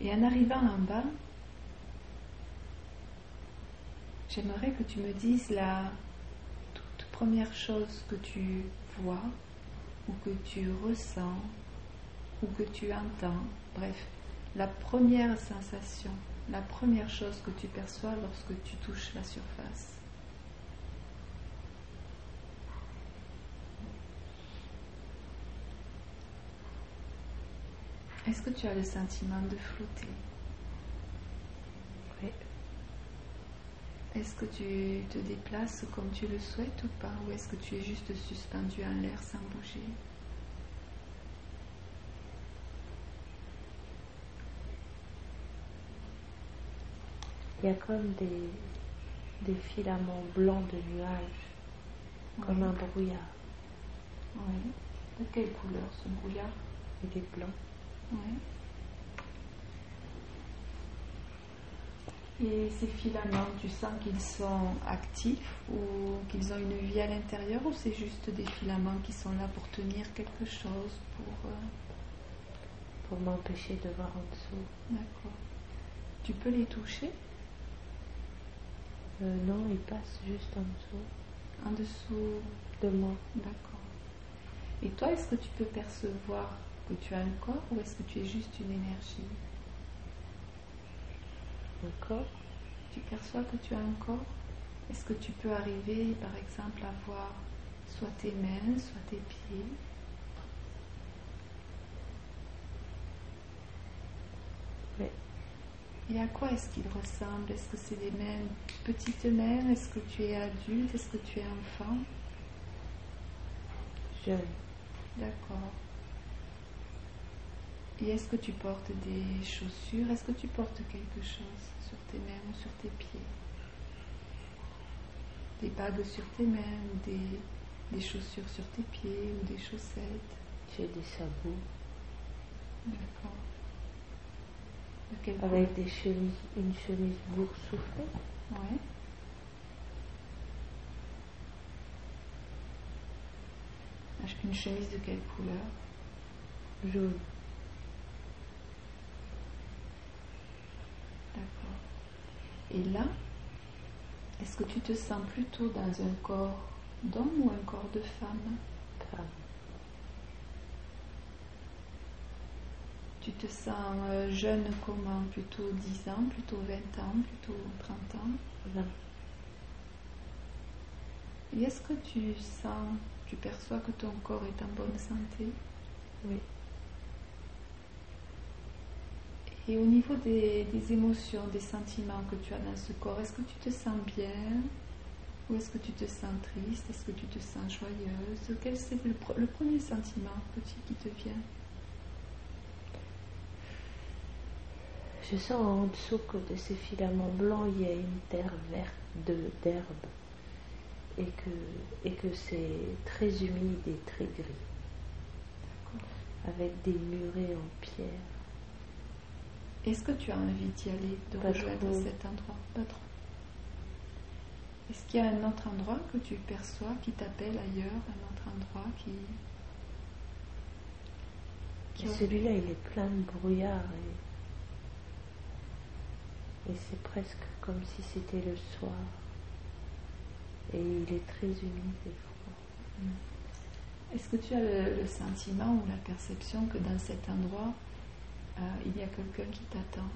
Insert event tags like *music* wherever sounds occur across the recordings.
Et en arrivant en bas, j'aimerais que tu me dises la toute première chose que tu vois ou que tu ressens ou que tu entends. Bref, la première sensation, la première chose que tu perçois lorsque tu touches la surface. Est-ce que tu as le sentiment de flotter Oui. Est-ce que tu te déplaces comme tu le souhaites ou pas Ou est-ce que tu es juste suspendu en l'air sans bouger? Il y a comme des, des filaments blancs de nuages, comme un brouillard. Oui. De quelle couleur ce brouillard? Il est blanc. Et ces filaments, tu sens qu'ils sont actifs ou qu'ils ont une vie à l'intérieur ou c'est juste des filaments qui sont là pour tenir quelque chose pour... euh, pour m'empêcher de voir en dessous. D'accord. Tu peux les toucher? Euh, non, il passe juste en dessous en dessous de moi. D'accord. Et toi, est-ce que tu peux percevoir que tu as un corps ou est-ce que tu es juste une énergie Encore Tu perçois que tu as un corps. Est-ce que tu peux arriver, par exemple, à voir soit tes mains, soit tes pieds? Oui. Et à quoi est-ce qu'ils ressemblent Est-ce que c'est des mains, petites mains? Est-ce que tu es adulte? Est-ce que tu es enfant? Jeune. D'accord. Et est-ce que tu portes des chaussures? Est-ce que tu portes quelque chose sur tes mains ou sur tes pieds? Des bagues sur tes mains ou des, des chaussures sur tes pieds ou des chaussettes? J'ai des sabots D'accord. De avec des chemises, une chemise boursouflée. Ouais. Une chemise de quelle couleur? Jaune. D'accord. Et là, est-ce que tu te sens plutôt dans un corps d'homme ou un corps de femme? Femme. Tu te sens euh, jeune comment? Plutôt 10 ans, plutôt 20 ans, plutôt 30 ans? Vingt. Et est-ce que tu sens, tu perçois que ton corps est en bonne santé? Oui. Et au niveau des, des émotions, des sentiments que tu as dans ce corps, est-ce que tu te sens bien Ou est-ce que tu te sens triste? Est-ce que tu te sens joyeuse? Quel le, pre- le premier sentiment petit qui te vient? Je sens en dessous que de ces filaments blancs, il y a une terre verte d'herbe et que, et que c'est très humide et très gris, avec des murets en pierre. Est-ce que tu as envie d'y aller, de Pas rejoindre trop. cet endroit? Pas trop. Est-ce qu'il y a un autre endroit que tu perçois qui t'appelle ailleurs, un autre endroit qui... qui celui-là, il est plein de brouillard et, et c'est presque comme si c'était le soir. Et il est très humide et froid. Est-ce que tu as le, le sentiment ou la perception que dans cet endroit, euh, il y a quelqu'un qui t'attend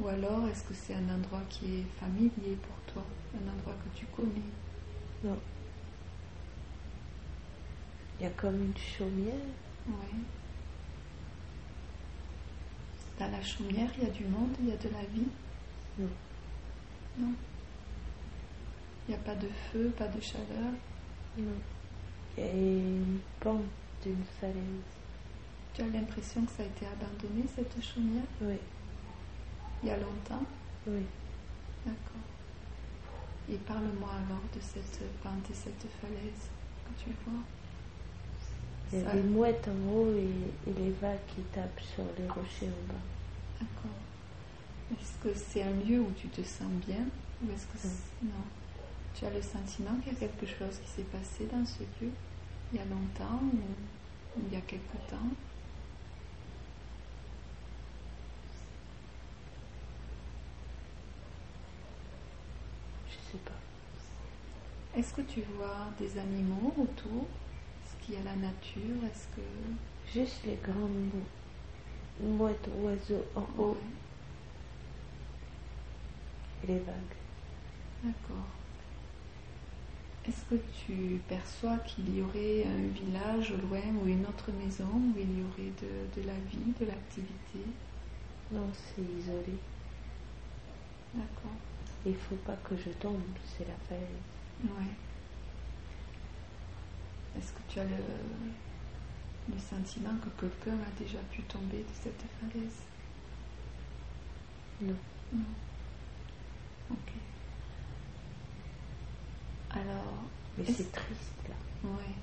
Ou alors, est-ce que c'est un endroit qui est familier pour toi, un endroit que tu connais? Non. Il y a comme une chaumière. Oui. Dans la chaumière, il y a du monde, il y a de la vie? Non. Non. Il n'y a pas de feu, pas de chaleur? Il y a une pente d'une falaise. Tu as l'impression que ça a été abandonné, cette chaumière, Oui, il y a longtemps? Oui. D'accord. Et parle-moi alors de cette pente et cette falaise que tu vois. Il y a Ça- des mouettes en haut et, et les vagues qui tapent sur les rochers en bas. D'accord. Est-ce que c'est un lieu où tu te sens bien ou est-ce que c'est... non Tu as le sentiment qu'il y a quelque chose qui s'est passé dans ce lieu il y a longtemps ou il y a quelque temps? Je sais pas. Est-ce que tu vois des animaux autour? Est-ce qu'il y a la nature? Est-ce que Juste les grands mou- mouettes, oiseaux en haut Ouais, et les vagues. D'accord. Est-ce que tu perçois qu'il y aurait un village au loin ou une autre maison où il y aurait de, de la vie, de l'activité? Non, c'est isolé. D'accord. Il faut pas que je tombe, c'est la falaise. Ouais. Est-ce que tu as le, le sentiment que quelqu'un a déjà pu tomber de cette falaise? Non. Non. Ok. Alors, Mais c'est triste là. ouais.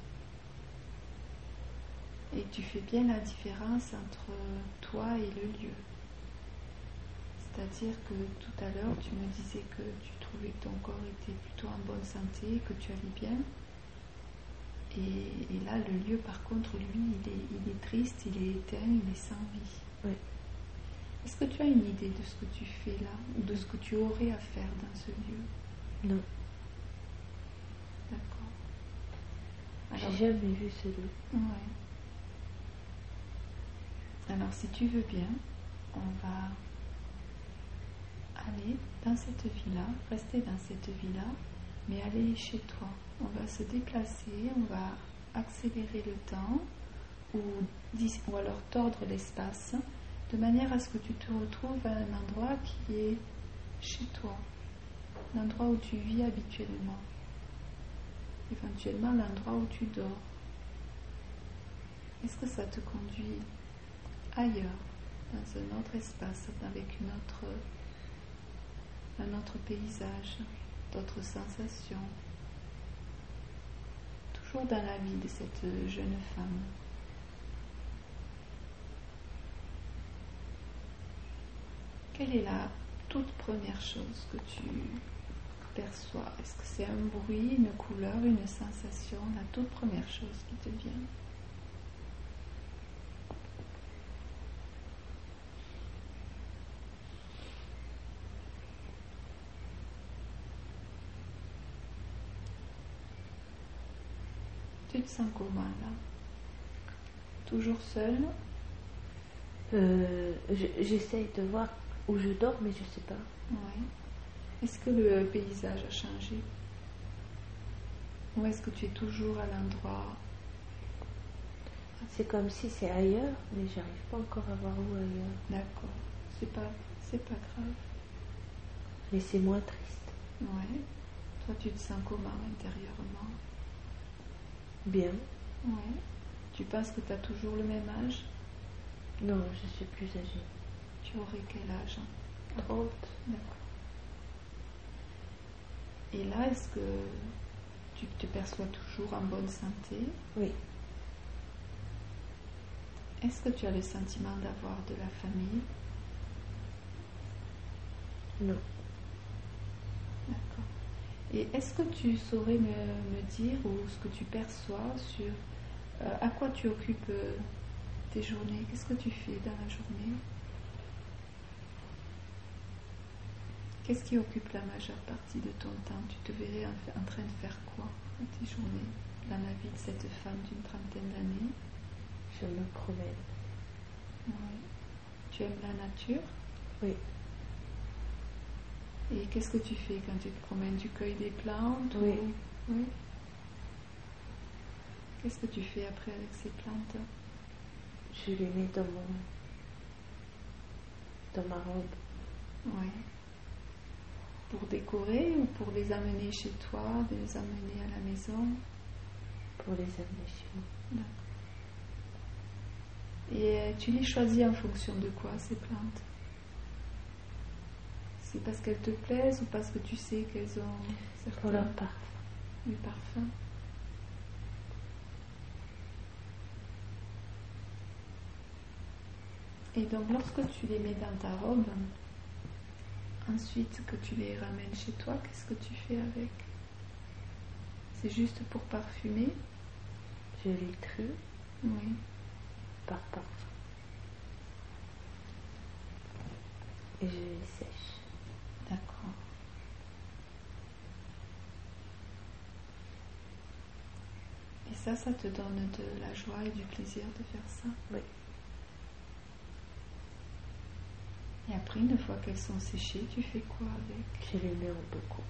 Et tu fais bien la différence entre toi et le lieu. C'est-à-dire que tout à l'heure, tu me disais que tu trouvais que ton corps était plutôt en bonne santé, que tu allais bien. Et, et là, le lieu, par contre, lui, il est, il est triste, il est éteint, il est sans vie. Oui. Est-ce que tu as une idée de ce que tu fais là, ou de ce que tu aurais à faire dans ce lieu? Non. D'accord. Alors, J'ai jamais vu ce lieu. Ouais. Alors, si tu veux bien, on va aller dans cette villa, rester dans cette villa, mais aller chez toi. On va se déplacer, on va accélérer le temps ou, ou alors tordre l'espace de manière à ce que tu te retrouves à un endroit qui est chez toi, l'endroit où tu vis habituellement, éventuellement l'endroit où tu dors. Est-ce que ça te conduit ailleurs, dans un autre espace, avec une autre, un autre paysage, d'autres sensations? Toujours dans la vie de cette jeune femme. Quelle est la toute première chose que tu perçois Est-ce que c'est un bruit, une couleur, une sensation La toute première chose qui te vient? Tu te sens comment là? Toujours seule? Euh, je- J'essaye de voir où je dors, mais je sais pas. Ouais. Est-ce que le paysage a changé? Ou est-ce que tu es toujours à l'endroit? C'est comme si c'est ailleurs, mais j'arrive pas encore à voir où ailleurs. D'accord. C'est pas, c'est pas grave. Mais c'est moins triste. Ouais. Toi, tu te sens comment intérieurement? Bien. Ouais. Tu penses que tu as toujours le même âge? Non, je suis plus âgée. Tu aurais quel âge? 30. D'accord. Et là, est-ce que tu te perçois toujours en bonne santé? Oui. Est-ce que tu as le sentiment d'avoir de la famille? Non. D'accord. Et est-ce que tu saurais me, me dire ou ce que tu perçois sur euh, à quoi tu occupes euh, tes journées? Qu'est-ce que tu fais dans la journée? Qu'est-ce qui occupe la majeure partie de ton temps Tu te verrais en, en train de faire quoi dans tes journées dans la vie de cette femme d'une trentaine d'années? Je me promène. Ouais. Tu aimes la nature? Oui. Et qu'est-ce que tu fais quand tu te promènes? Tu cueilles des plantes Oui. ou- Oui. Qu'est-ce que tu fais après avec ces plantes? Je les mets dans mon. dans ma robe. Oui. Pour décorer ou pour les amener chez toi, de les amener à la maison? Pour les amener chez moi. Et euh, tu les choisis en fonction de quoi ces plantes? C'est parce qu'elles te plaisent ou parce que tu sais qu'elles ont certains Pour leur parfum. du parfum? Et donc lorsque tu les mets dans ta robe, ensuite que tu les ramènes chez toi, qu'est-ce que tu fais avec? C'est juste pour parfumer? Je les trie Oui. par parfum. Et je les sèche. D'accord. Et ça, ça te donne de la joie et du plaisir de faire ça? Oui. Et après, une fois qu'elles sont séchées, tu fais quoi avec? Je les mets en beaucoup.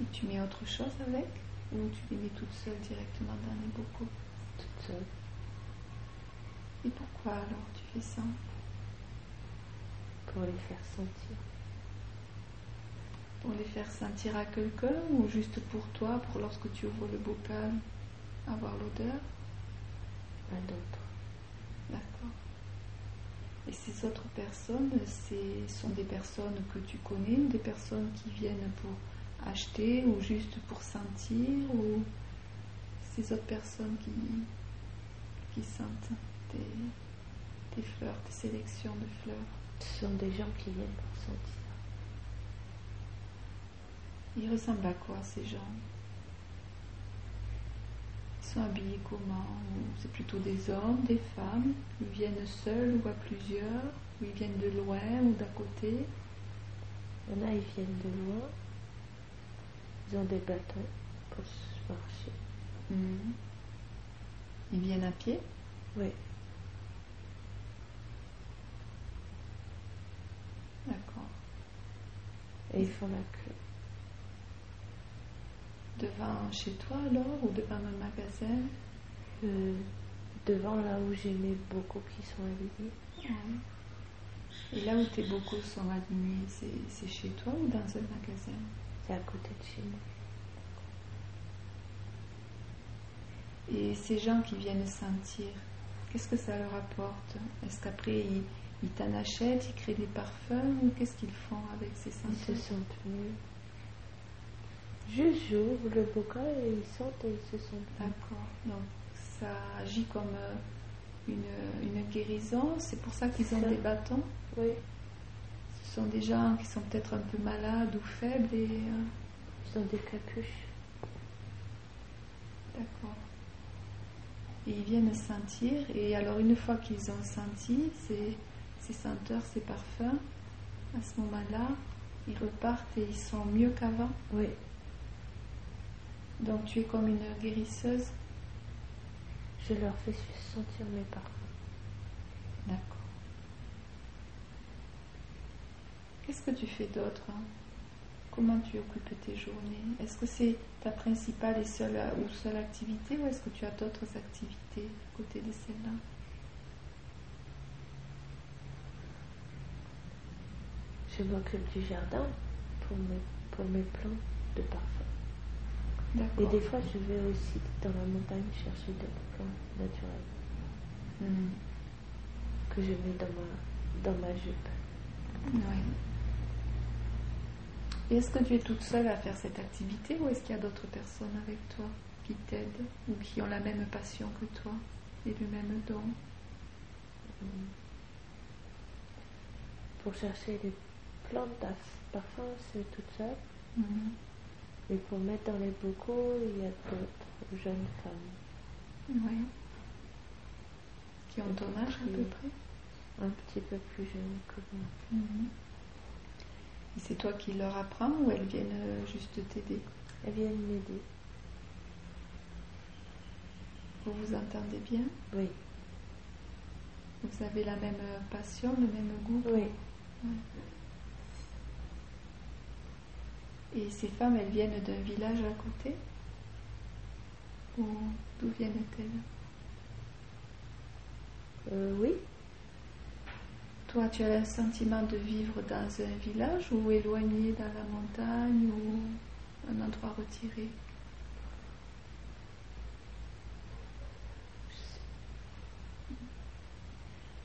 Et tu mets autre chose avec? Ou tu les mets toutes seules directement dans les bocaux? Toute seule. Et pourquoi alors tu fais ça? Pour les faire sentir. Pour les faire sentir à quelqu'un ou juste pour toi, pour lorsque tu ouvres le bocal, avoir l'odeur? À d'autres. D'accord. Et ces autres personnes, ce sont des personnes que tu connais ou des personnes qui viennent pour acheter ou juste pour sentir ou ces autres personnes qui, qui sentent tes, tes fleurs, tes sélections de fleurs? Ce sont des gens qui viennent pour sentir. Ils ressemblent à quoi ces gens? Sont habillés comment? C'est plutôt des hommes, des femmes? Ils viennent seuls ou à plusieurs? Ou ils viennent de loin ou d'à côté? Il y en a, ils viennent de loin. Ils ont des bâtons pour se marcher. Mhm. Ils viennent à pied? Oui, D'accord. et ils font la queue. Devant chez toi alors Ou devant un magasin? Euh, devant là où j'ai mes bocaux qui sont alignés. Ouais. Et là où tes bocaux sont alignés, c'est c'est chez toi ou dans un magasin? C'est à côté de chez moi. Et ces gens qui viennent sentir, qu'est-ce que ça leur apporte? Est-ce qu'après ils, ils t'en achètent, ils créent des parfums ou qu'est-ce qu'ils font avec ces Ils se sentent mieux. Juste j'ouvre le bocal et ils sentent et ils se sentent. D'accord. Donc ça agit comme euh, une, une guérison. C'est pour ça qu'ils ont Ça. des bâtons. Oui, Ce sont des gens qui sont peut-être un peu malades ou faibles et euh, ils ont des capuches. D'accord. Et ils viennent sentir, et alors une fois qu'ils ont senti ces, ces senteurs, ces parfums, à ce moment-là, ils repartent et ils sont mieux qu'avant. Oui, Donc tu es comme une guérisseuse. je leur fais sentir mes parfums. D'accord. Qu'est-ce que tu fais d'autre hein? Comment tu occupes tes journées? Est-ce que c'est ta principale et seule ou seule activité ou est-ce que tu as d'autres activités à côté de celle-là Je m'occupe du jardin pour mes, pour mes plantes de parfum. Et des fois, je vais aussi dans la montagne chercher des plantes naturelles Hmm. que je mets dans ma, dans ma jupe. Oui. Et est-ce que tu es toute seule à faire cette activité ou est-ce qu'il y a d'autres personnes avec toi qui t'aident ou qui ont la même passion que toi et le même don? Pour chercher les plantes à parfum, c'est toute seule. Mhm. Et pour mettre dans les bocaux, il y a d'autres jeunes femmes, Oui. Qui ont ton âge à peu près un petit peu plus jeunes que moi. Mhm. Et c'est toi qui leur apprends ou elles viennent euh, juste t'aider Elles viennent m'aider. Vous vous entendez bien Oui, Vous avez la même euh, passion, le même goût oui. Et ces femmes, elles viennent d'un village à côté Ou d'où viennent-elles Euh, oui, Toi, tu as le sentiment de vivre dans un village ou éloigné dans la montagne ou un endroit retiré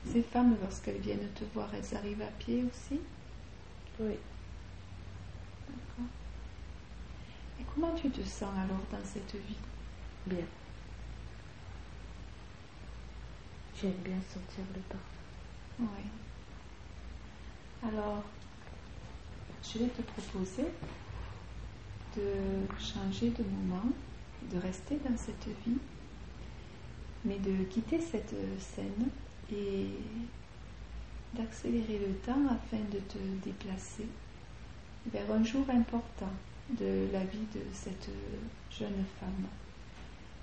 Ces femmes, lorsqu'elles viennent te voir, elles arrivent à pied aussi? Oui. D'accord. Et comment tu te sens alors dans cette vie? Bien. J'aime bien sentir le parfum. Oui. Alors, je vais te proposer de changer de moment, de rester dans cette vie mais de quitter cette scène et d'accélérer le temps afin de te déplacer vers un jour important de la vie de cette jeune femme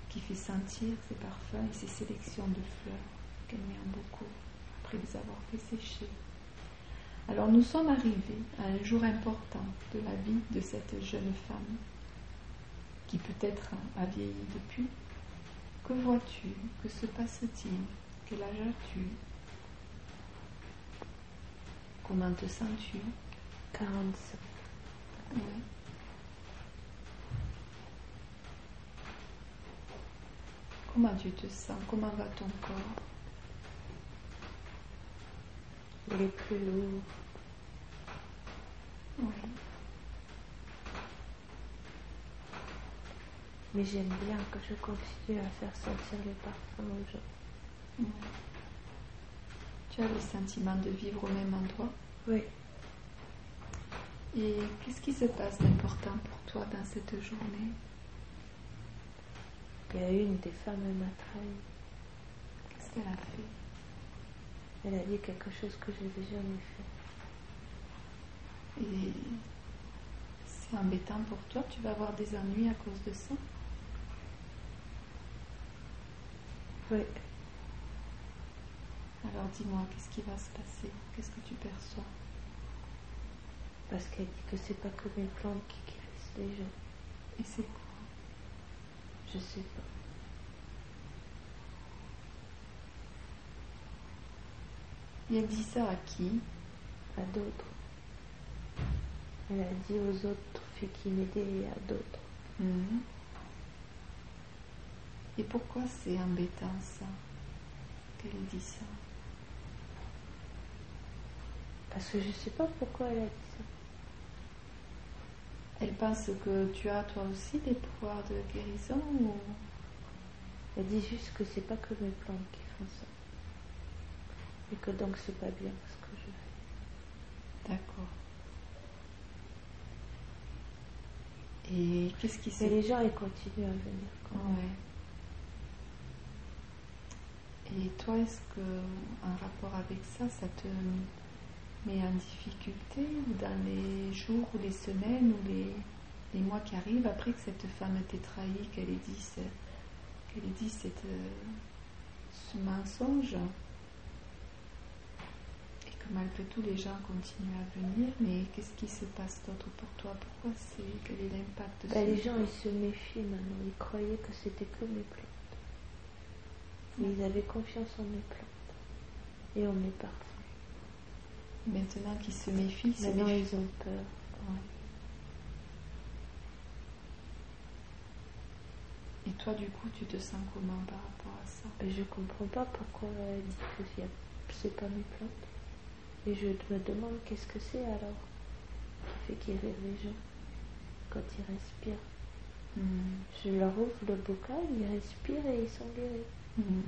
qui fait sentir ses parfums et ses sélections de fleurs qu'elle aime beaucoup après les avoir fait sécher. Alors nous sommes arrivés à un jour important de la vie de cette jeune femme qui peut-être a vieilli depuis. Que vois-tu? Que se passe-t-il? Quel âge as-tu? Comment te sens-tu? 45. Oui. Comment tu te sens? Comment va ton corps? Il est plus lourd. Oui. Mais j'aime bien que je continue à faire sentir les parfums aux gens. oui. Tu as le sentiment de vivre au même endroit? Oui. Et qu'est-ce qui se passe d'important pour toi dans cette journée? Il y a une des femmes elle m'a trahi. Qu'est-ce qu'elle a fait Elle a dit quelque chose que je n'avais jamais fait. Et c'est embêtant pour toi, tu vas avoir des ennuis à cause de ça? Oui. Alors dis-moi, qu'est-ce qui va se passer? Qu'est-ce que tu perçois? Parce qu'elle dit que c'est pas que mes plantes qui guérissent les gens. Et c'est quoi? Je sais pas. Elle dit ça à qui? À d'autres. Elle a dit aux autres filles qui m'aidaient et à d'autres. Mhm. Et pourquoi c'est embêtant ça Qu'elle dit ça? Parce que je sais pas pourquoi elle a dit ça. Elle pense que tu as toi aussi des pouvoirs de guérison ou Elle dit juste que c'est pas que mes plantes qui font ça. Et que donc c'est pas bien ce que je fais. D'accord. Et qu'est-ce qui Et s'est les gens ils continuent à venir quand même. Ouais. Et toi, est-ce que en rapport avec ça, ça te met en difficulté ou dans les jours ou les semaines ou les, les mois qui arrivent après que cette femme t'ait trahi, qu'elle ait dit, ce, qu'elle ait dit cette, euh, ce mensonge et que malgré tout les gens continuent à venir, mais qu'est-ce qui se passe d'autre pour toi? Pourquoi c'est quel est l'impact de Bah, ce- les gens ils se méfient maintenant. Ils croyaient que c'était que mes plantes. Mais ils avaient confiance en mes plantes et en mes parfums. Maintenant qu'ils se méfient, ils se Maintenant méfient. ils ont peur. Ouais. Et toi, du coup, tu te sens comment par rapport à ça? Et je comprends pas pourquoi elle dit que c'est pas mes plantes. Et je me demande qu'est-ce que c'est alors qui fait guérir les gens quand ils respirent? Hmm. Je leur ouvre le bocal, ils respirent et ils sont guéris. Hmm.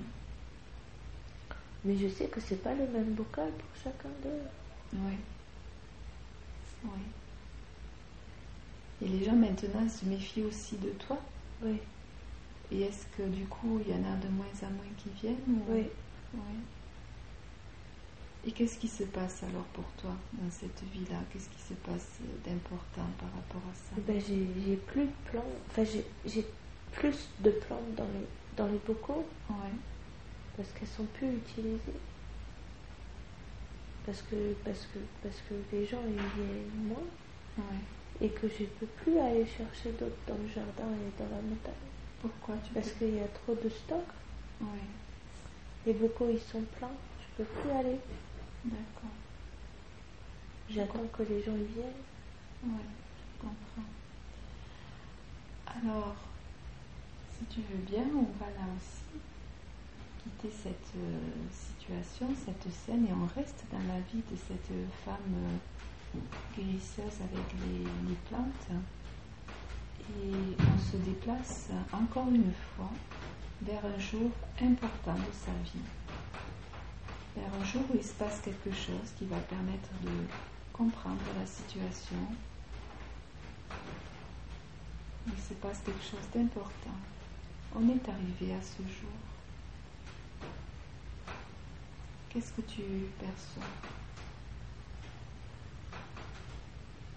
Mais je sais que c'est pas le même bocal pour chacun d'eux. Oui. Oui. Et les gens maintenant se méfient aussi de toi Oui, Et est-ce que du coup, il y en a de moins en moins qui viennent ou- oui. Oui. Et qu'est-ce qui se passe alors pour toi dans cette vie-là? Qu'est-ce qui se passe d'important par rapport à ça? Eh ben, j'ai plus de plantes, enfin j'ai j'ai plus de plantes dans les, dans les bocaux Ouais. parce qu'elles sont plus utilisées. Parce que, parce que, parce que les gens ils viennent moins Ouais. et que je peux plus aller chercher d'autres dans le jardin et dans la montagne Pourquoi tu parce peux- qu'il y a trop de stock. Ouais. Les bocaux ils sont pleins, je peux plus aller. D'accord. J'attends que les gens y viennent. Oui, je comprends. Alors, si tu veux bien, on va là aussi quitter cette euh, cette scène, et on reste dans la vie de cette femme euh, guérisseuse avec les plantes. Et on se déplace encore une fois vers un jour important de sa vie. Vers un jour où il se passe quelque chose qui va permettre de comprendre la situation. Il se passe quelque chose d'important. On est arrivé à ce jour. Qu'est-ce que tu perçois?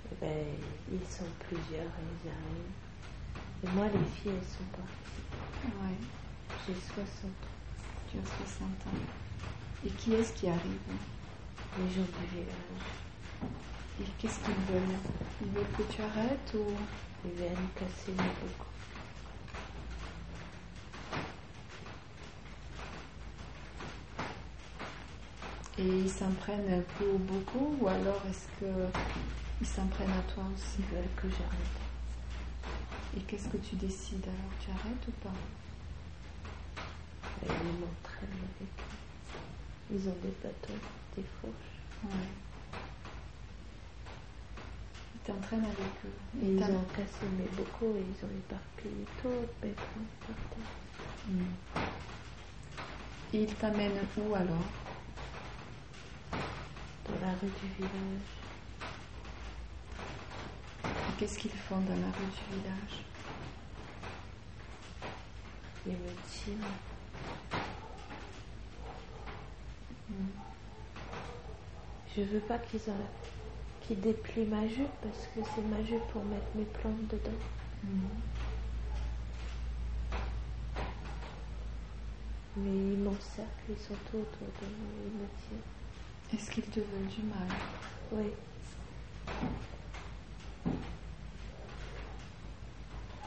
Eh ben, ils sont plusieurs et ils arrivent. Et moi, les filles, elles sont parties. Ouais, J'ai 60 ans. tu as 60 ans. Et qui est-ce qui arrive Les gens du village, Et qu'est-ce qu'ils veulent? Ils veulent que tu arrêtes ou? Ils viennent casser mes bocaux. Et ils s'en prennent que beaucoup ou alors est-ce qu'ils s'en prennent à toi aussi? Ils veulent que j'arrête. Et qu'est-ce que tu décides alors? Tu arrêtes ou pas? Et ils m'entraînent avec eux. Ils ont des bâtons, des fourches. Ouais. Ils t'entraînent avec eux. Et Et ils t'as- ont cassé mes bocaux et ils ont éparpillé plantes par terre. Hmm. Et ils t'amènent où alors? Dans la rue du village, qu'est-ce qu'ils font dans la rue du village? Ils me tirent. Hmm. Je veux pas qu'ils qu'ils déplient ma jupe parce que c'est ma jupe pour mettre mes plantes dedans. Hmm. Mais ils m'encerclent, ils sont tout autour de moi, ils me tirent. Est-ce qu'ils te veulent du mal? Oui.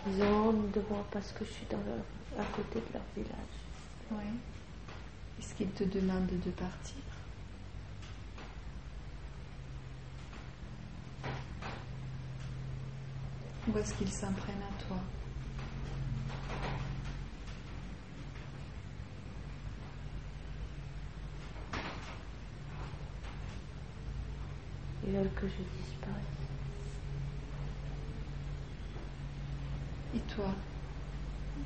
Ils ont honte de moi parce que je suis dans leur, à côté de leur village. Oui. Est-ce qu'ils te demandent de partir? Ou est-ce qu'ils s'en prennent à toi? Que je disparaisse. Et toi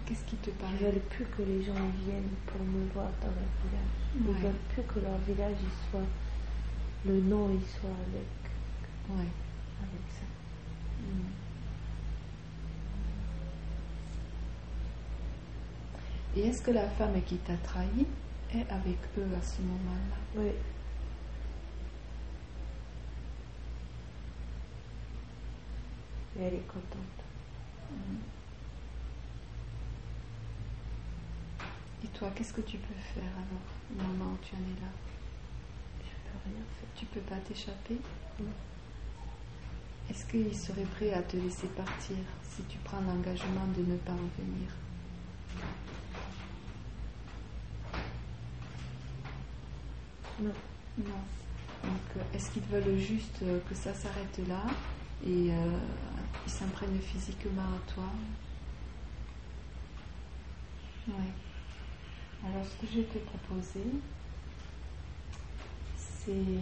Qu'est-ce qui te Ils paraît veulent plus que les gens y viennent pour me voir dans leur village. Ils Ouais. veulent plus que leur village il soit le nom il soit avec Ouais. avec ça. Et est-ce que la femme qui t'a trahi est avec eux à ce moment-là? Oui. Et elle est contente. Hmm. Et toi, qu'est-ce que tu peux faire alors, au moment où tu en es là? Je peux rien faire. Tu peux pas t'échapper? Non. Est-ce qu'il serait prêt à te laisser partir si tu prends l'engagement de ne pas revenir Non. Non. Donc, est-ce qu'ils veulent juste que ça s'arrête là? Et euh, ils s'en prennent physiquement à toi. Oui. Alors, ce que je vais te proposer, c'est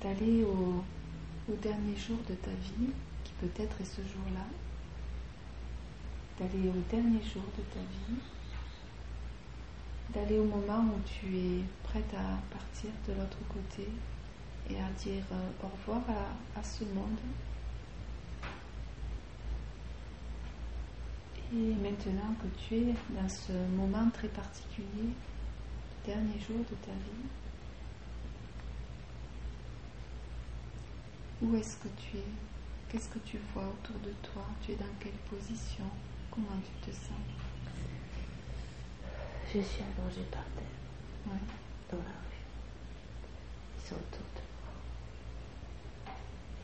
d'aller au, au dernier jour de ta vie, qui peut-être est ce jour-là, d'aller au dernier jour de ta vie, d'aller au moment où tu es prête à partir de l'autre côté et à dire euh, au revoir à, à ce monde. Et maintenant que tu es dans ce moment très particulier, dernier jour de ta vie, où est-ce que tu es? Qu'est-ce que tu vois autour de toi? Tu es dans quelle position? Comment tu te sens? Je suis allongée par terre, Ouais. dans la rue. Ils sont autour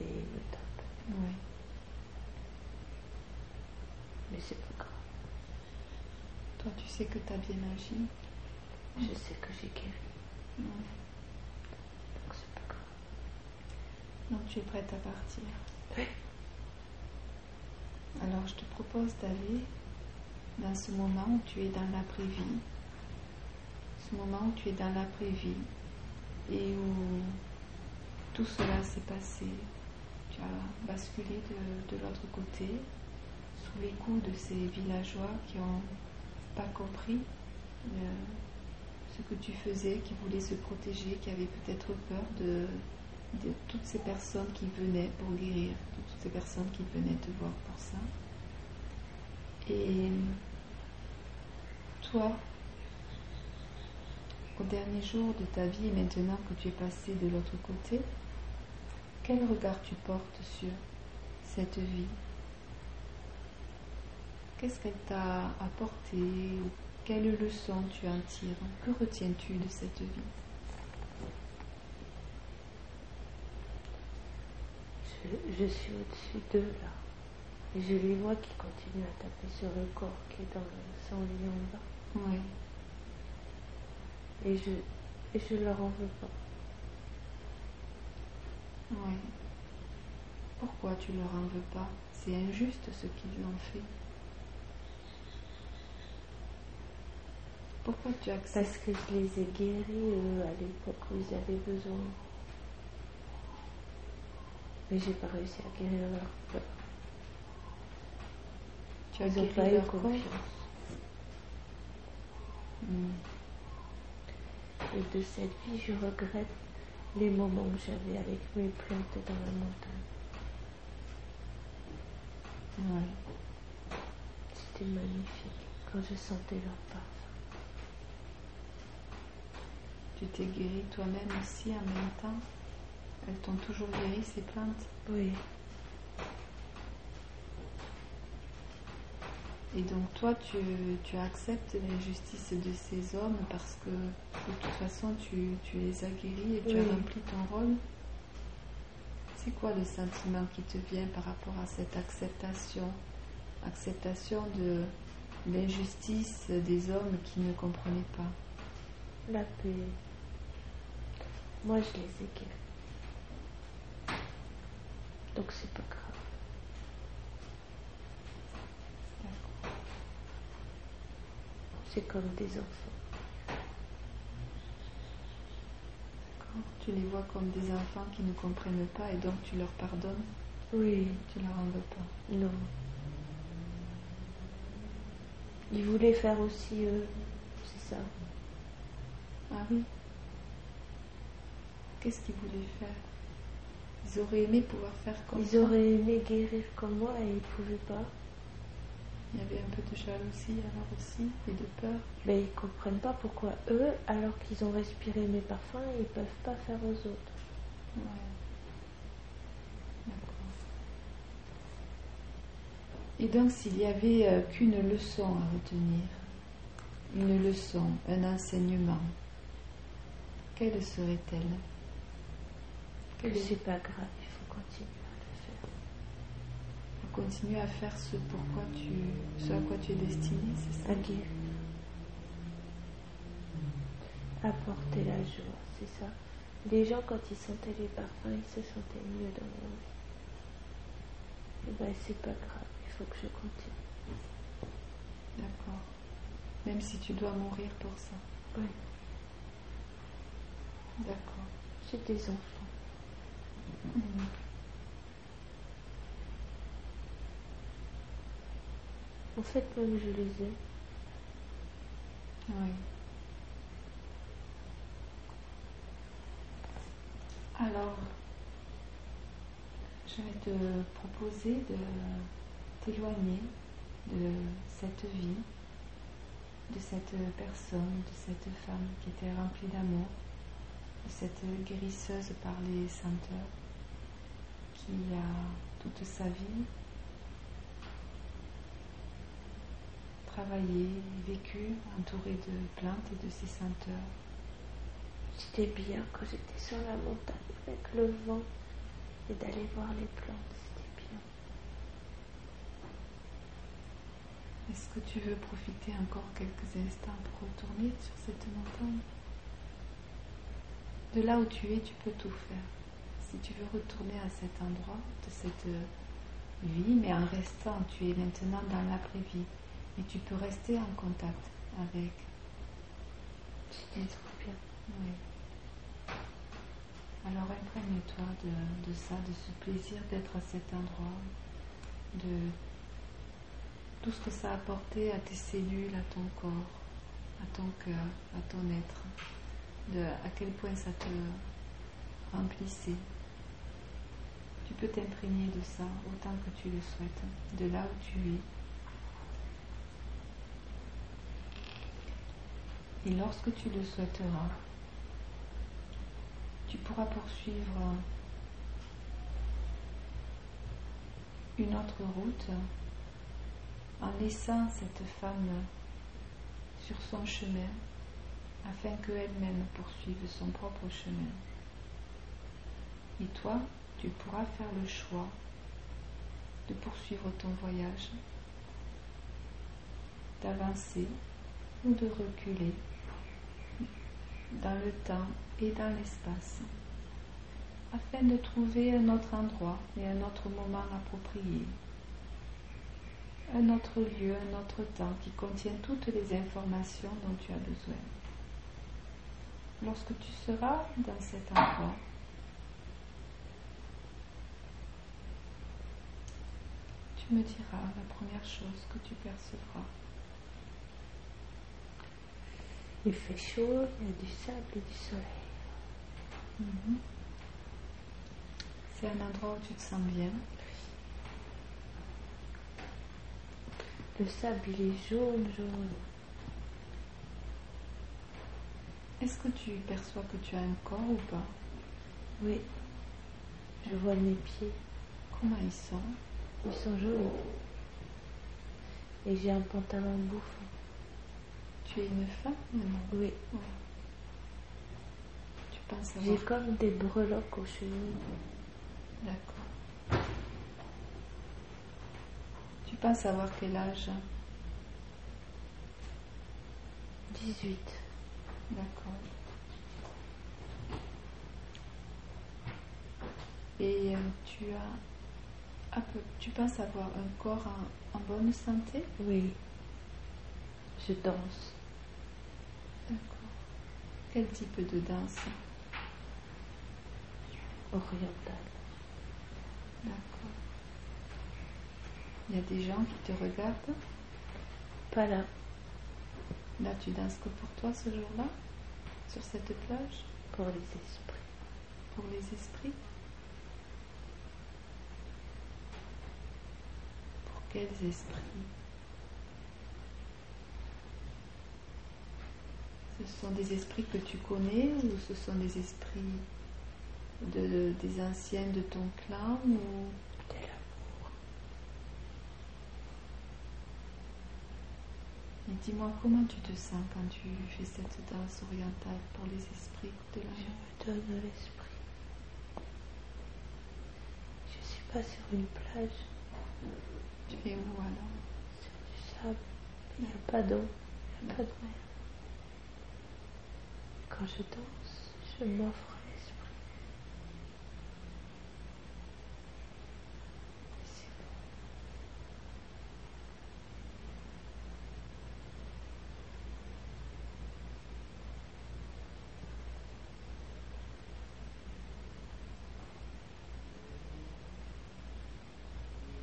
ils me tapent. Ouais. Mais c'est pas grave. Toi, tu sais que tu as bien agi. Je sais que j'ai guéri. Ouais. Donc c'est pas grave. Donc tu es prête à partir. Oui. Alors je te propose d'aller dans ce moment où tu es dans l'après-vie. Ce moment où tu es dans l'après-vie et où tout cela s'est passé. De, de l'autre côté sous les coups de ces villageois qui n'ont pas compris euh, ce que tu faisais, qui voulaient se protéger, qui avaient peut-être peur de, de toutes ces personnes qui venaient pour guérir, de toutes ces personnes qui venaient te voir pour ça. Et toi, au dernier jour de ta vie, maintenant que tu es passé de l'autre côté, quel regard tu portes sur cette vie? Qu'est-ce qu'elle t'a apporté ou quelle leçon tu en tires? Que retiens-tu de cette vie? Je, suis au-dessus d'eux là. Et je les vois qui continuent à taper sur le corps qui est dans le sang en bas. Oui. Et je, et je leur en veux pas. Oui. Pourquoi tu leur en veux pas? C'est injuste ce qu'ils ont fait. Pourquoi tu acceptes? Parce que je les ai guéris eux, à l'époque où ils avaient besoin. Mais j'ai pas réussi à guérir leur peur. Tu as Ils guéri pas leur confiance. Hmm. Et de cette vie, je regrette les moments que j'avais avec mes plantes dans la montagne. Ouais. C'était magnifique quand je sentais leur parfum. Tu t'es guéri toi-même aussi en même temps? Elles t'ont toujours guéri ces plantes? Oui, Et donc toi, tu, tu acceptes l'injustice de ces hommes parce que de toute façon, tu, tu les as guéris et tu as rempli ton rôle? C'est quoi le sentiment qui te vient par rapport à cette acceptation? Acceptation de l'injustice des hommes qui ne comprenaient pas? la paix. Moi, je les ai guéris. Donc, c'est pas grave. C'est comme des enfants. D'accord. Tu les vois comme des enfants qui ne comprennent pas et donc tu leur pardonnes, Oui, tu leur en veux pas. non. Ils voulaient faire aussi eux, c'est ça. Ah oui. Qu'est-ce qu'ils voulaient faire? Ils auraient aimé pouvoir faire comme Ils ça? auraient aimé guérir comme moi et ils pouvaient pas. Il y avait un peu de jalousie alors aussi et de peur. Mais ils comprennent pas pourquoi eux, alors qu'ils ont respiré mes parfums, ils peuvent pas faire aux autres. Ouais. D'accord. Et donc s'il y avait euh, qu'une leçon à retenir, une leçon, un enseignement, quelle serait-elle? Que c'est pas grave, il faut continuer à le faire. Faut continuer à faire ce pourquoi tu, ce à quoi tu es destiné, c'est ça À guérir. Apporter la joie, c'est ça. Les gens, quand ils sentaient les parfums, ils se sentaient mieux dans leur vie. Et ben, c'est pas grave, il faut que je continue. D'accord. Même si tu dois mourir pour ça. Oui, D'accord. j'ai des enfants. Mhm. En fait, même je les ai. Oui. Alors, je vais te proposer de t'éloigner de cette vie, de cette personne, de cette femme qui était remplie d'amour, de cette guérisseuse par les senteurs, qui a toute sa vie travaillé, vécu, entouré de plantes et de ses senteurs. J'étais bien quand j'étais sur la montagne avec le vent et d'aller voir les plantes, c'était bien. Est-ce que tu veux profiter encore quelques instants pour retourner sur cette montagne? De là où tu es, tu peux tout faire. Si tu veux retourner à cet endroit de cette vie, mais en restant, tu es maintenant dans l'après-vie. Et tu peux rester en contact avec. C'était trop. Alors imprègne-toi de, de ça, de ce plaisir d'être à cet endroit, de tout ce que ça a apporté à tes cellules, à ton corps, à ton cœur, à ton être, de à quel point ça te remplissait. Tu peux t'imprégner de ça autant que tu le souhaites, de là où tu es. Et lorsque tu le souhaiteras, tu pourras poursuivre une autre route en laissant cette femme sur son chemin afin qu'elle-même poursuive son propre chemin. Et toi, tu pourras faire le choix de poursuivre ton voyage, d'avancer ou de reculer dans le temps et dans l'espace, afin de trouver un autre endroit et un autre moment approprié, un autre lieu, un autre temps qui contient toutes les informations dont tu as besoin. Lorsque tu seras dans cet endroit, tu me diras la première chose que tu percevras. Il fait chaud, il y a du sable et du soleil. Mhm. C'est un endroit où tu te sens bien. Le sable, il est jaune, jaune. Est-ce que tu perçois que tu as un corps ou pas? Oui. Je vois mes pieds. Comment ils sont? Ils sont jolis. Et j'ai un pantalon bouffant. Tu es une femme Oui. Ouais. Tu penses J'ai comme des breloques aux chevilles. D'accord. Tu penses avoir quel âge? 18. D'accord. Et euh, tu as... peu- tu penses avoir un corps en, en bonne santé? Oui. Je danse. D'accord. Quel type de danse Orientale. D'accord. Il y a des gens qui te regardent. Pas là. Là, tu danses que pour toi ce jour-là Sur cette plage Pour les esprits. Pour les esprits Pour quels esprits Ce sont des esprits que tu connais ou ce sont des esprits de, des anciens de ton clan ou? De l'amour. Et dis-moi comment tu te sens quand tu fais cette danse orientale pour les esprits de la Je me donne l'esprit. Je suis pas sur une plage, Tu es où alors? Sur du sable. Il n'y a pas d'eau, il n'y a pas de mer. Quand je danse, je m'offre l'esprit. C'est bon.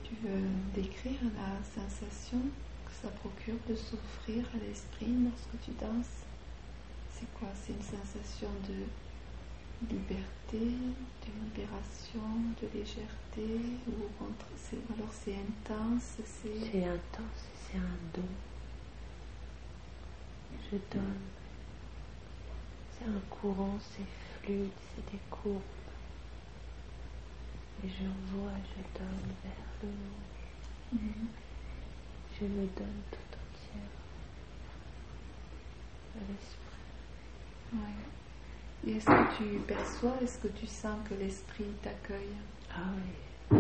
Tu veux décrire la sensation que ça procure de s'offrir à l'esprit lorsque tu danses? C'est quoi? C'est une sensation de liberté, de libération, de légèreté ou au contraire, c'est- alors c'est intense, c'est... C'est intense c'est un don. Je donne. C'est un courant, c'est fluide, c'est des courbes. Et je vois, je donne vers le haut. Mhm. Je me donne tout entière à l'esprit. Ouais. Et est-ce que tu perçois, est-ce que tu sens que l'esprit t'accueille? Ah oui.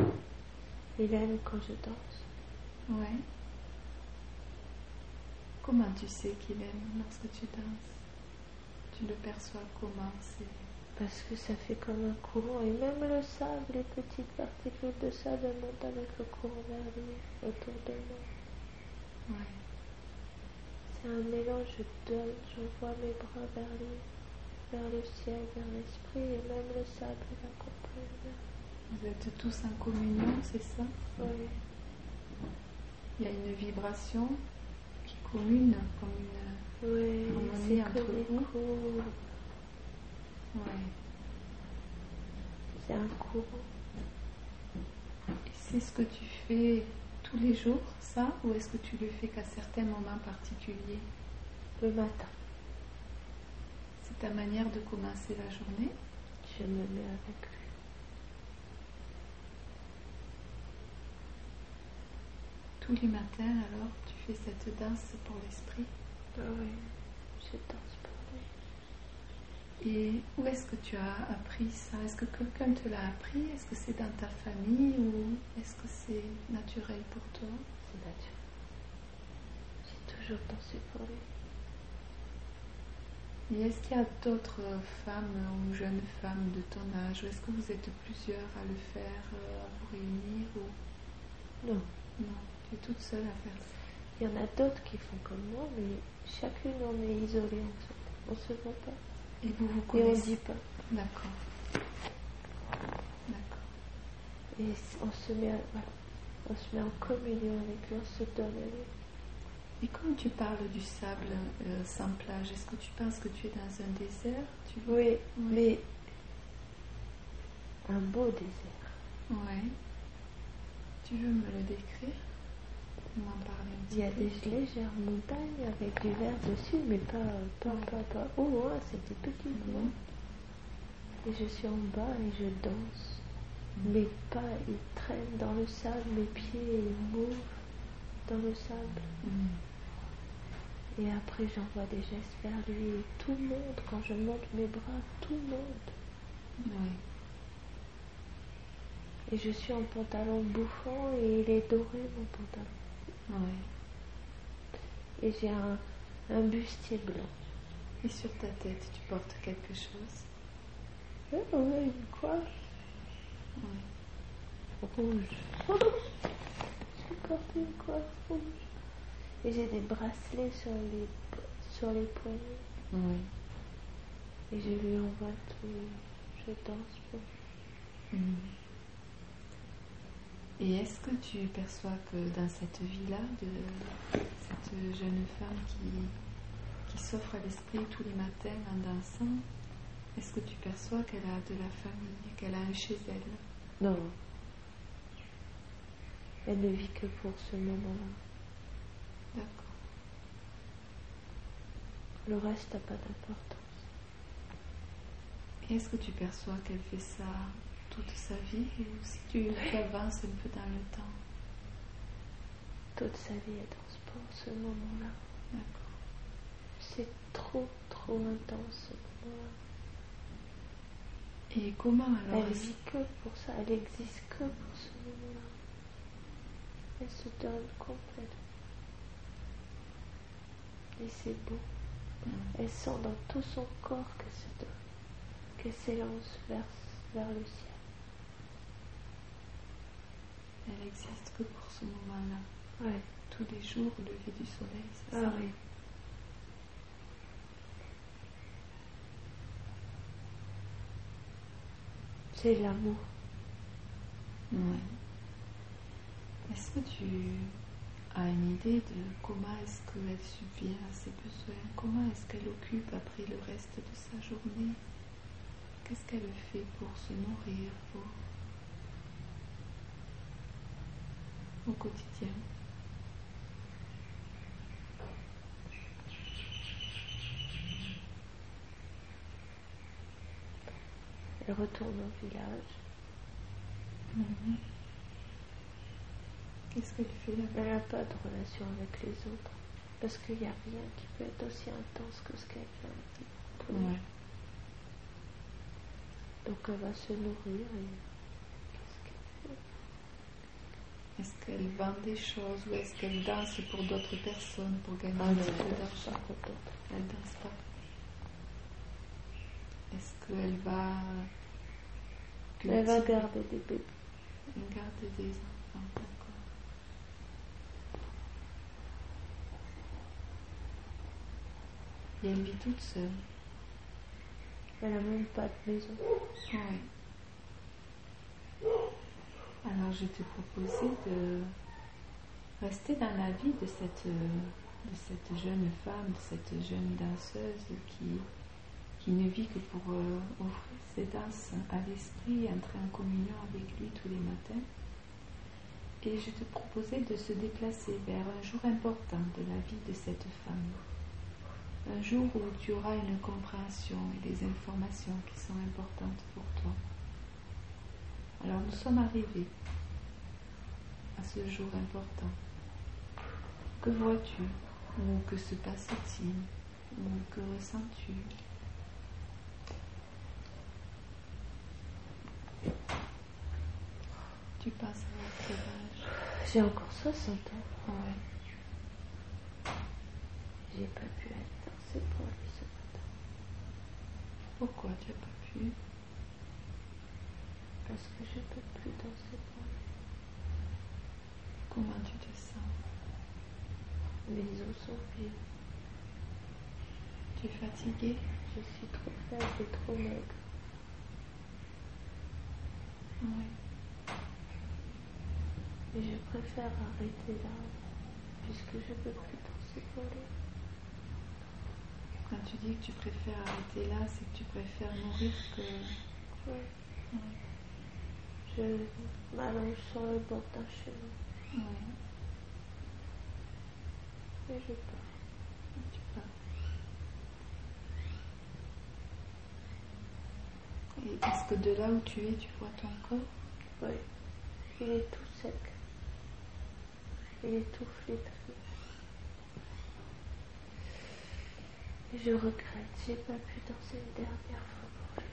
Il aime quand je danse. Ouais. Comment tu sais qu'il aime lorsque tu danses? Tu le perçois comment? C'est Parce que ça fait comme un courant. Et même le sable, les petites particules de sable montent avec le courant vers lui, autour de moi. Ouais. C'est un mélange, je donne, j'envoie mes bras vers vers le ciel, vers l'esprit, et même le sable m'accompagne. Vous êtes tous en communion, c'est ça? Oui, Il y a une vibration qui commune, comme une. oui, Harmonie c'est entre vous. courbes, Ouais. c'est un courant. Et c'est ce que tu fais tous les jours, ça Ou est-ce que tu le fais qu'à certains moments particuliers? Le matin, ta manière de commencer la journée? Je me mets avec lui. Tous les matins, alors, tu fais cette danse pour l'esprit? Ah oui, je danse. Et où est-ce que tu as appris ça? Est-ce que quelqu'un te l'a appris? Est-ce que c'est dans ta famille ou est-ce que c'est naturel pour toi? C'est naturel. J'ai toujours dansé pour lui. Et est-ce qu'il y a d'autres femmes ou jeunes femmes de ton âge? Ou est-ce que vous êtes plusieurs à le faire, euh, à vous réunir ou... Non. Non, tu es toute seule à faire ça. Il y en a d'autres qui font comme moi, mais chacune on est isolée en fait. On se voit pas. Et vous vous Et on connaissez dit pas. D'accord. D'accord. Et on se met, à- voilà. on se met en communion avec lui, on se donne à lui. Et quand tu parles du sable euh, sans plage, est-ce que tu penses que tu es dans un désert tu... Oui, mais un beau désert. Ouais. Tu veux me le décrire M'en parler un petit Il y a des légères montagnes avec du vert dessus, mais pas, pas, pas, pas. Au loin, c'est des petites montagnes. Et je suis en bas et je danse. Mes pas, ils traînent dans le sable, mes pieds, ils mouvent dans le sable. Mhm. Et après, j'envoie des gestes vers lui. Et tout le monde, quand je monte mes bras, tout le monde. Et je suis en pantalon bouffant et il est doré, mon pantalon. Ouais. Et j'ai un, un bustier blanc. Et sur ta tête, tu portes quelque chose? Ouais, une coiffe Ouais. rouge. *laughs* J'ai porté une coiffe rouge. Et j'ai des bracelets sur les, sur les poignets. Ouais. Et je lui envoie tout. Je danse pour Mhm. Et est-ce que tu perçois que dans cette vie-là, de cette jeune femme qui, qui s'offre à l'esprit tous les matins en dansant, est-ce que tu perçois qu'elle a de la famille, qu'elle a un chez elle Non. Elle ne vit que pour ce moment-là. D'accord. Le reste n'a pas d'importance. Et est-ce que tu perçois qu'elle fait ça toute sa vie ou si tu avances un peu dans le temps Toute sa vie, elle danse pour ce moment-là. D'accord. C'est trop, trop intense ce moment-là. Et comment alors Elle vit que pour ça, elle existe que pour ce moment-là. Elle se donne complètement. Et c'est beau. Mhm. Elle sent dans tout son corps qu'elle se donne, qu'elle s'élance vers, vers le ciel. Elle existe que pour ce moment-là. Ouais. Tous les jours, au lever du soleil, c'est Ah ça oui. C'est l'amour. Ouais. Est-ce que tu as une idée de comment est-ce qu'elle subvient à ses besoins? Comment est-ce qu'elle occupe après le reste de sa journée? Qu'est-ce qu'elle fait pour se nourrir pour... au quotidien Elle retourne au village. Mhm. Qu'est-ce qu'elle fait là Elle n'a pas de relation avec les autres. Parce qu'il n'y a rien qui peut être aussi intense que ce qu'elle vient de Ouais. Donc elle va se nourrir et qu'est-ce qu'elle fait Est-ce qu'elle vend des choses ou est-ce qu'elle danse pour d'autres personnes pour gagner Ah un petit peu elle d'argent. Elle danse pas. Est-ce qu'elle va Elle va garder des bébés. garder des enfants D'accord. Et elle vit toute seule. Elle n'a même pas de maison. Alors je te proposais de rester dans la vie de cette, jeune femme, de cette jeune danseuse qui, qui ne vit que pour euh, offrir ses danses à l'esprit, entrer en communion avec lui tous les matins. Et je te proposais de se déplacer vers un jour important de la vie de cette femme. un jour où tu auras une compréhension et des informations qui sont importantes pour toi. Alors nous sommes arrivés à ce jour important. Que vois-tu? Ou que se passe-t-il? Ou que ressens-tu? Tu passes à quel âge J'ai encore 60 ans. Ouais. J'ai pas pu aller danser pour lui ce matin. Pourquoi tu n'as pas pu? Parce que je peux plus danser pour lui. Comment tu te sens Mes os sont vieux. Tu es fatigué Je suis trop faible et trop maigre. Oui. Et je préfère arrêter là, puisque je peux plus danser pour lui. Quand tu dis que tu préfères arrêter là, c'est que tu préfères mourir que. Ouais. Ouais. Je m'allonge sur le bord d'un chemin Ouais. et je pars. Tu pars. Et est-ce que de là où tu es, tu vois ton corps Oui. Il est tout sec. Il est tout flétri. Et je regrette, j'ai pas pu danser une dernière fois pour lui.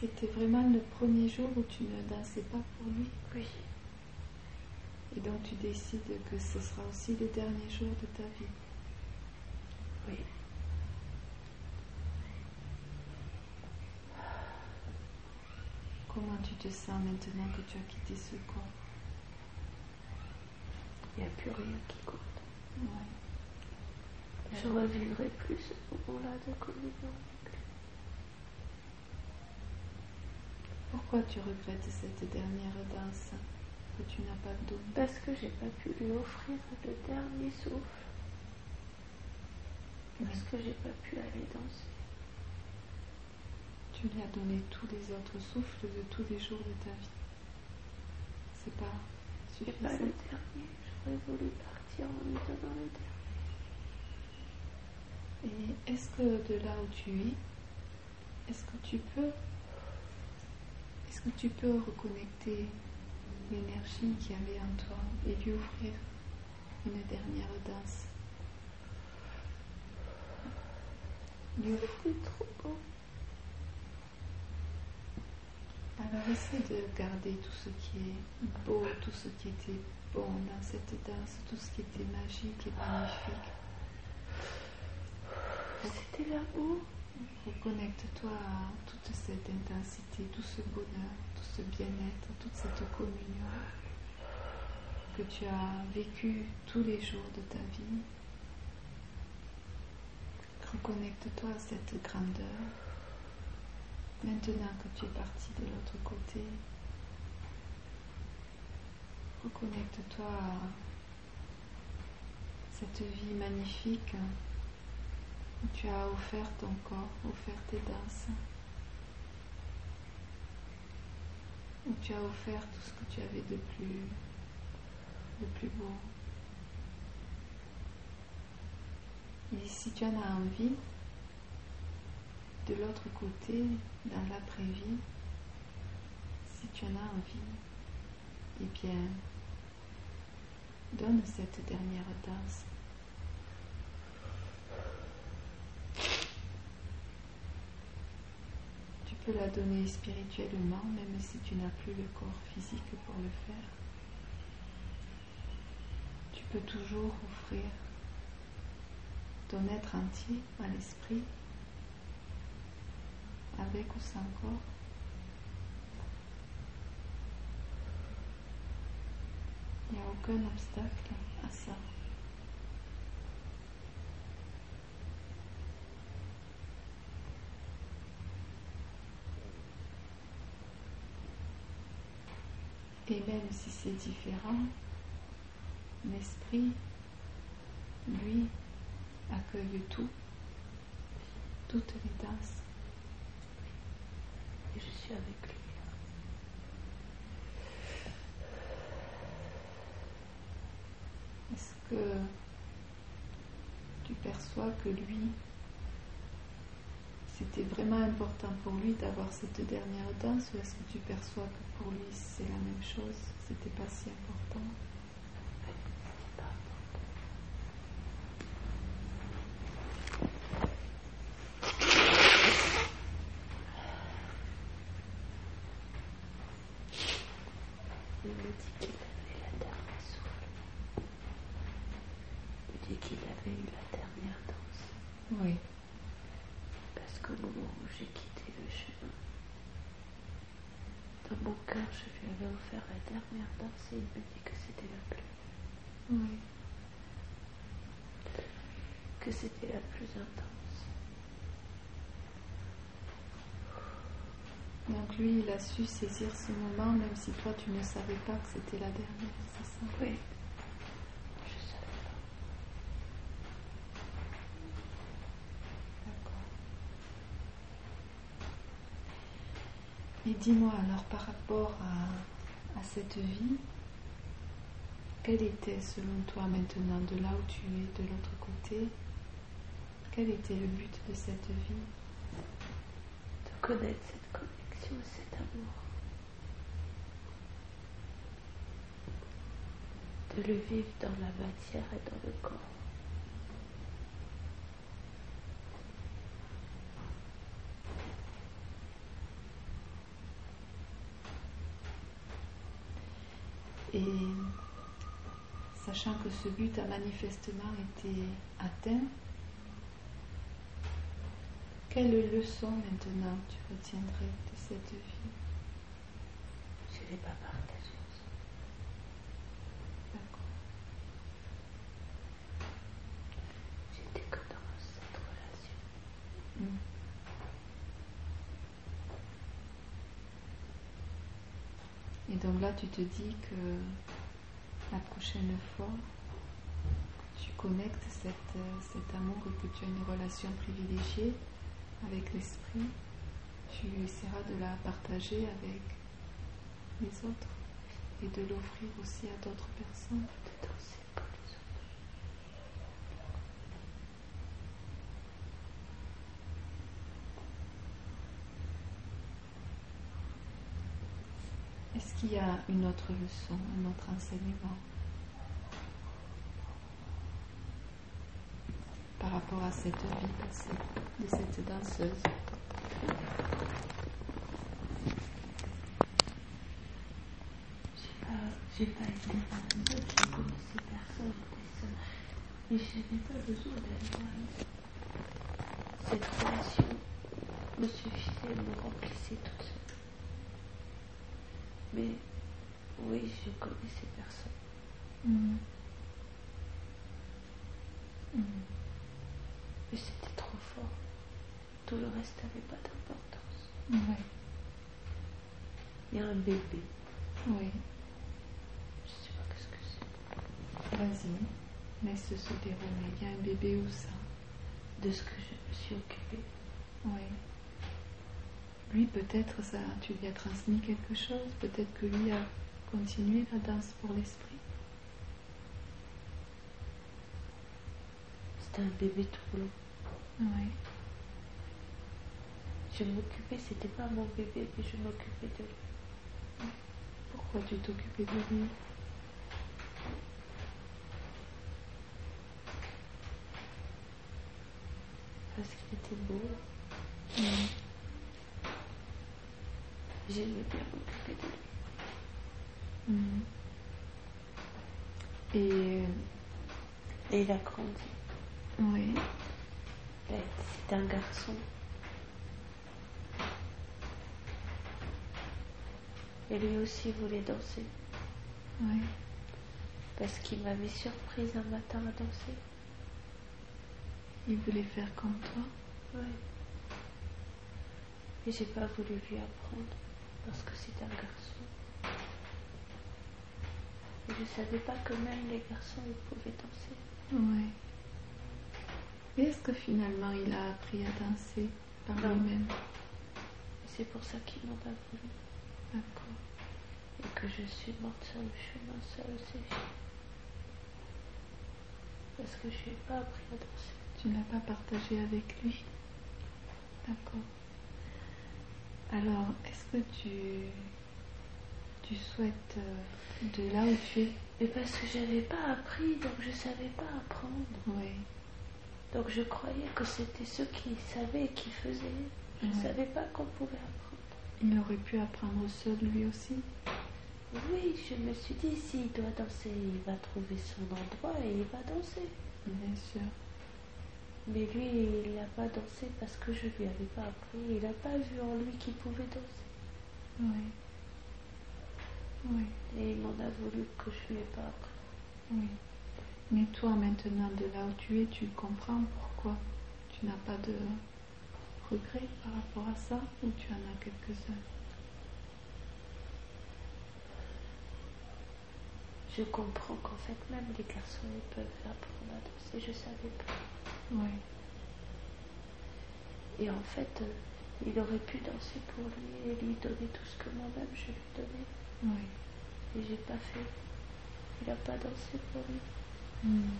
C'était vraiment le premier jour où tu ne dansais pas pour lui. Oui. Et donc tu décides que ce sera aussi le dernier jour de ta vie. Oui. Comment tu te sens maintenant que tu as quitté ce corps? Il n'y a plus rien qui compte. Ouais. Je revivrai plus ce moment-là de communion avec lui. Pourquoi tu regrettes cette dernière danse que tu n'as pas donnée Parce que j'ai pas pu lui offrir le dernier souffle. Parce que j'ai pas pu aller danser. Tu lui as donné tous les autres souffles de tous les jours de ta vie. C'est pas C'est pas suffisant. le dernier. J'aurais voulu partir en lui donnant le dernier. Et est-ce que de là où tu es, est-ce que tu peux, est-ce que tu peux reconnecter l'énergie qu'il y avait en toi et lui offrir une dernière danse? Lui offrir- trop beau. Alors essaie de garder tout ce qui est beau, tout ce qui était bon dans cette danse, tout ce qui était magique et magnifique. C'était l'amour. Reconnecte-toi à toute cette intensité, tout ce bonheur, tout ce bien-être, toute cette communion que tu as vécu tous les jours de ta vie. Reconnecte-toi à cette grandeur. Maintenant que tu es parti de l'autre côté, reconnecte-toi à cette vie magnifique tu as offert ton corps, offert tes danses, où tu as offert tout ce que tu avais de plus, de plus beau. Et si tu en as envie, de l'autre côté, dans l'après-vie, si tu en as envie, eh bien, donne cette dernière danse. Tu peux la donner spirituellement, même si tu n'as plus le corps physique pour le faire. Tu peux toujours offrir ton être entier à l'esprit, avec ou sans corps. Il n'y a aucun obstacle à ça. Et si c'est différent, l'esprit, lui, accueille tout, toutes les danses. Et je suis avec lui. Est-ce que tu perçois que lui, c'était vraiment important pour lui d'avoir cette dernière danse ou est-ce que tu perçois que pour lui c'est la même chose, c'était pas si important? Il me dit que c'était la plus. Oui. Que c'était la plus intense. Donc lui, il a su saisir ce moment, même si toi, tu ne savais pas que c'était la dernière, c'est ça? Oui. Je savais pas. D'accord. Et dis-moi alors par rapport à, à cette vie, quel était selon toi maintenant de là où tu es, de l'autre côté Quel était le but de cette vie? De connaître cette connexion, cet amour. De le vivre dans la matière et dans le corps. Et sachant que ce but a manifestement été atteint, quelle leçon maintenant tu retiendrais de cette vie? Je ne l'ai pas partagée. D'accord. J'étais que dans cette relation? Hmm. Et donc là, tu te dis que la prochaine fois connectes cet, euh, cet amour et que tu as une relation privilégiée avec l'esprit, tu essaieras de la partager avec les autres et de l'offrir aussi à d'autres personnes. De danser pour les autres. Est-ce qu'il y a une autre leçon, un autre enseignement? Par rapport à cette vie passée de cette danseuse J'ai pas, pas été danseuse, je connaissais personne, seule. Mais je n'avais pas besoin d'aller voir. Cette relation me suffisait, me remplissait tout seul. Mais oui, je connaissais personne. Mm. Mm. Mais c'était trop fort. Tout le reste n'avait pas d'importance. Ouais. Il y a un bébé. Oui, Je sais pas qu'est-ce que c'est. vas-y, laisse se dérouler. Il y a un bébé où ça De ce que je me suis occupée. Oui. Lui, peut-être, ça, tu lui as transmis quelque chose? Peut-être que lui a continué la danse pour l'esprit? C'était un bébé tout blanc. Oui. Je m'occupais, c'était pas mon bébé, mais je m'occupais de lui. Pourquoi tu t'occupais de lui? Parce qu'il était beau. Mm. J'aimais bien m'occuper de lui. Mm. Et Et il a grandi. oui, C'est un garçon. Et lui aussi voulait danser. oui, Parce qu'il m'avait surprise un matin à danser. il voulait faire comme toi. Ouais. Et j'ai pas voulu lui apprendre parce que c'est un garçon. Et je savais pas que même les garçons ils pouvaient danser. Oui. Et est-ce que finalement il a appris à danser par lui-même? Et c'est pour ça qu'ils m'ont pas voulu. D'accord. Et que je suis morte sur le chemin seule, c'est Parce que je n'ai pas appris à danser. Tu n'as pas partagé avec lui D'accord. Alors, est-ce que tu, tu souhaites, euh, de là où tu es? Mais parce que je n'avais pas appris, donc je ne savais pas apprendre. Oui. Donc je croyais que c'était ceux qui savaient et qui faisaient. Je ne savais pas qu'on pouvait apprendre. Il aurait pu apprendre seul lui aussi Oui, je me suis dit, s'il doit danser, il va trouver son endroit et il va danser. Bien sûr. Mais lui, il n'a pas dansé parce que je lui avais pas appris. Il n'a pas vu en lui qu'il pouvait danser. Oui. Oui, Et il m'en a voulu que je lui ai pas appris. oui. Mais toi, maintenant, de là où tu es, tu comprends pourquoi tu n'as pas de regrets par rapport à ça ou tu en as quelques-uns Je comprends qu'en fait, même les garçons, ils peuvent apprendre à danser. Je savais pas. Oui. Et en fait, euh, il aurait pu danser pour lui et lui donner tout ce que moi-même je lui donnais. Oui. Et j'ai pas fait. Il n'a pas dansé pour lui. Hmm.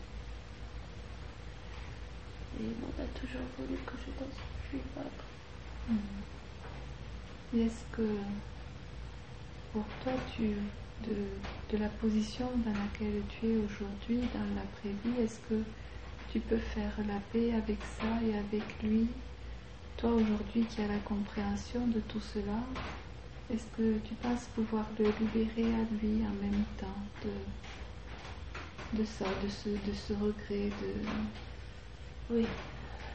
Et il m'en a toujours voulu que je danse. Et est-ce que pour toi, tu, de, de la position dans laquelle tu es aujourd'hui, dans l'après-vie, est-ce que tu peux faire la paix avec ça et avec lui? Toi, aujourd'hui, qui as la compréhension de tout cela, est-ce que tu penses pouvoir le libérer à lui en même temps de, de ça, de ce, de ce regret de... Oui,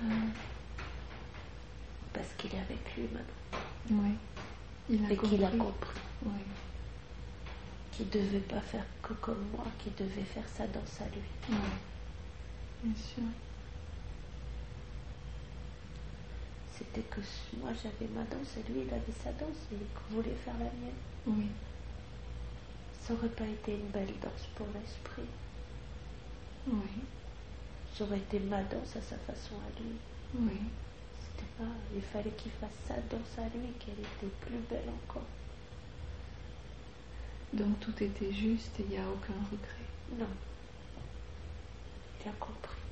Hmm. Parce qu'il est avec lui maintenant. Oui. Il a et qu'il a compris. Oui. qu'il ne devait pas faire que comme moi, qu'il devait faire sa danse à lui. Oui. Bien sûr. C'était que moi j'avais ma danse et lui il avait sa danse et il voulait faire la mienne. Oui. Ça aurait pas été une belle danse pour l'esprit. Oui. Ça aurait été ma danse à sa façon à lui. Oui. Il fallait qu'il fasse sa danse à lui, qu'elle était plus belle encore. Donc tout était juste et il n'y a aucun regret. Non. Il a compris.